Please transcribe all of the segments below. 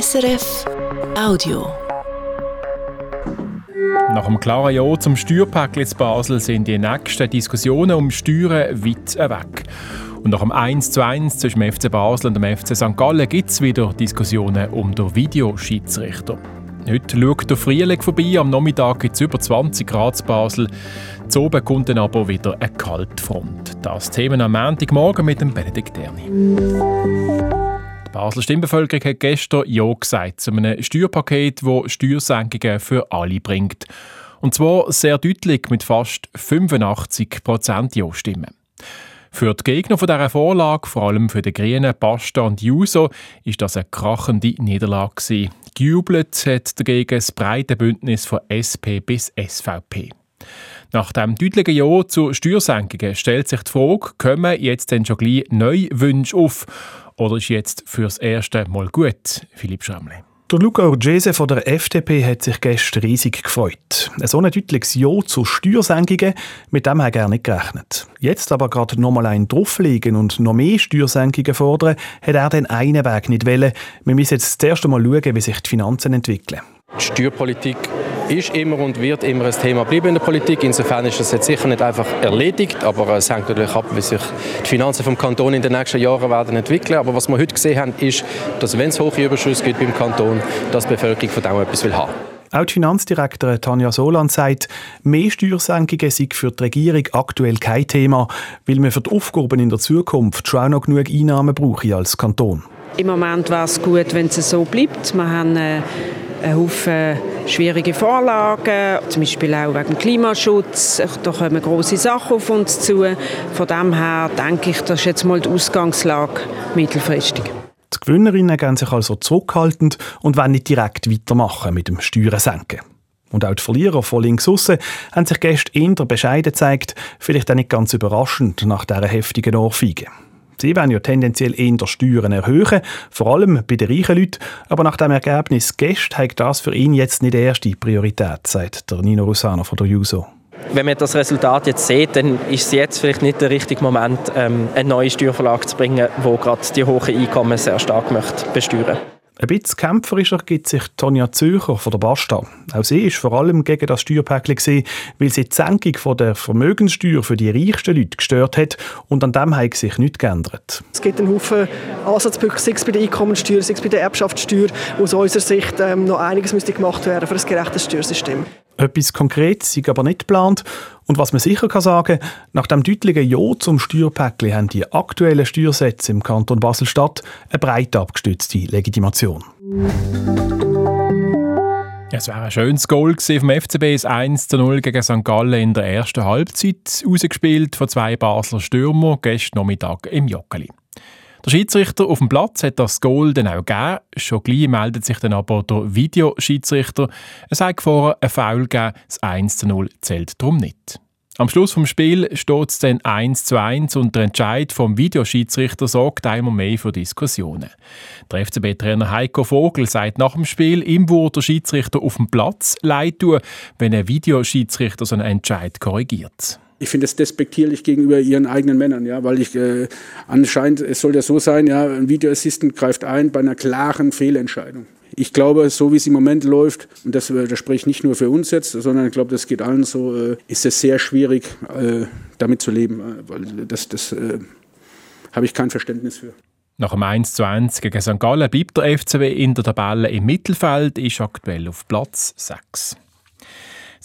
SRF Audio. Nach einem klaren Ja zum Steuerpaket in Basel sind die nächsten Diskussionen um Steuern weit weg. Und nach dem 1 zu 1 zwischen dem FC Basel und dem FC St. Gallen gibt es wieder Diskussionen um den Videoschiedsrichter. Heute schaut der Frühling vorbei, am Nachmittag gibt es über 20 Grad in Basel. Zu oben kommt dann aber wieder eine Kaltfront. Das Thema am Montagmorgen mit dem Benedikt Erni. Basler Stimmbevölkerung hat gestern Ja gesagt zu einem Steuerpaket, das Steuersenkungen für alle bringt. Und zwar sehr deutlich mit fast 85 Prozent Ja-Stimmen. Für die Gegner von dieser Vorlage, vor allem für die Grünen, Pasta und Juso, ist das eine krachende Niederlage. Gejubelt hat dagegen das breite Bündnis von SP bis SVP. Nach dem deutlichen Ja zu Steuersenkungen stellt sich die Frage, kommen jetzt denn schon gleich neue Wünsche auf oder ist jetzt fürs erste Mal gut, Philipp Schrammli? Der Luca Urgese von der FDP hat sich gestern riesig gefreut. Ein so ein deutliches Ja zu Steuersenkungen, mit dem hat er nicht gerechnet. Jetzt aber gerade noch mal einen drauflegen und noch mehr Steuersenkungen fordern, hat er den einen Weg nicht wollen. Wir müssen jetzt das erste Mal schauen, wie sich die Finanzen entwickeln. Die Steuerpolitik ist immer und wird immer ein Thema bleiben in der Politik. Insofern ist das jetzt sicher nicht einfach erledigt, aber es hängt natürlich ab, wie sich die Finanzen vom Kanton in den nächsten Jahren werden entwickeln. Aber was wir heute gesehen haben, ist, dass wenn es hohe Überschüsse gibt beim Kanton, dass die Bevölkerung von dem etwas will haben. Auch die Finanzdirektorin Tanja Soland sagt, mehr Steuersenkungen sind für die Regierung aktuell kein Thema, weil wir für die Aufgaben in der Zukunft schon auch noch genug Einnahmen brauchen als Kanton. Im Moment wäre es gut, wenn es so bleibt. Wir haben äh, einen Haufen schwierige Vorlagen, zum Beispiel auch wegen Klimaschutz. Da kommen große Sachen auf uns zu. Von dem her denke ich, das ist jetzt mal die Ausgangslage mittelfristig. Die Gewinnerinnen gehen sich also zurückhaltend und wollen nicht direkt weitermachen mit dem Steuern senken. Und auch die Verlierer von links aussen haben sich gestern eher bescheiden gezeigt, vielleicht auch nicht ganz überraschend nach dieser heftigen Ohrfeige. Sie wollen ja tendenziell eher Steuern erhöhen, vor allem bei den reichen Leuten. Aber nach dem Ergebnis gestern hat das für ihn jetzt nicht erste Priorität, sagt der Nino Rosano von der JUSO. Wenn man das Resultat jetzt sieht, dann ist es jetzt vielleicht nicht der richtige Moment, ähm, eine neue Steuerverlage zu bringen, wo gerade die hohen Einkommen sehr stark möchte besteuern ein bisschen kämpferischer gibt sich Tonja Zücher von der Basta. Auch sie ist vor allem gegen das Steuerpäckchen weil sie die Senkung der Vermögenssteuer für die reichsten Leute gestört hat und an dem hat sich nichts geändert. Es gibt einen Haufen Ansatzpunkte, sei es bei der Einkommensteuer, sei es bei der Erbschaftssteuer, wo aus unserer Sicht ähm, noch einiges müsste gemacht werden für ein gerechtes Steuersystem. Etwas Konkretes ist aber nicht geplant. Und was man sicher kann sagen, nach dem deutlichen Ja zum Steuerpäckchen haben die aktuellen Steuersätze im Kanton Basel-Stadt eine breit abgestützte Legitimation. Es wäre ein schönes Goal vom FCB, das 1 zu 0 gegen St. Gallen in der ersten Halbzeit, ausgespielt von zwei Basler Stürmer gestern Nachmittag im Joggeli. Der Schiedsrichter auf dem Platz hat das Goal dann auch gegeben. Schon gleich meldet sich dann aber der Videoschiedsrichter. Er sagt vorher, ein Foul gegeben, das 1 zu 0 zählt darum nicht. Am Schluss vom Spiel steht es dann 1 zu 1 und der Entscheid vom Videoschiedsrichter sorgt einmal mehr für Diskussionen. Der FCB-Trainer Heiko Vogel sagt nach dem Spiel, ihm würde der Schiedsrichter auf dem Platz leid tun, wenn ein Videoschiedsrichter so einen Entscheid korrigiert ich finde es despektierlich gegenüber ihren eigenen Männern, ja, weil ich äh, anscheinend, es soll ja so sein, ja, ein Videoassistent greift ein bei einer klaren Fehlentscheidung. Ich glaube, so wie es im Moment läuft, und das, äh, das spreche ich nicht nur für uns jetzt, sondern ich glaube, das geht allen so, äh, ist es sehr schwierig, äh, damit zu leben, äh, weil das, das äh, habe ich kein Verständnis für. Nach dem 1 zu 1 gegen St. Gallen bleibt der FCW in der Tabelle im Mittelfeld, ist aktuell auf Platz 6.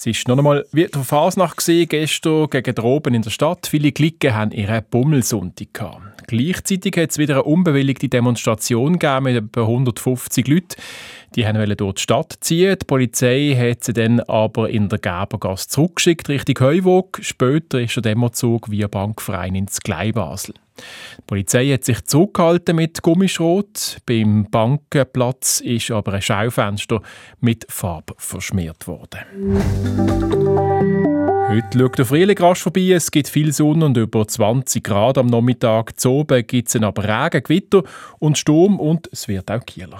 Es war noch einmal wie der Fasnacht gestern gegen Droben in der Stadt. Viele Klicken haben ihren Bummelsonntag. Gleichzeitig hat es wieder eine unbewilligte Demonstration gegeben mit etwa 150 Leuten. Die wollten durch die Stadt ziehen. Die Polizei hat sie dann aber in der Gerbergasse zurückgeschickt Richtung Heuwog. Später ist der Demozug via Bankverein ins Gleibasel. Die Polizei hat sich zurückgehalten mit Gummischrot. Beim Bankenplatz ist aber ein Schaufenster mit Farbe verschmiert worden. Heute schaut der Frühling rasch vorbei. Es gibt viel Sonne und über 20 Grad am Nachmittag. Zu oben gibt es aber Regen, Gewitter und Sturm und es wird auch kieler.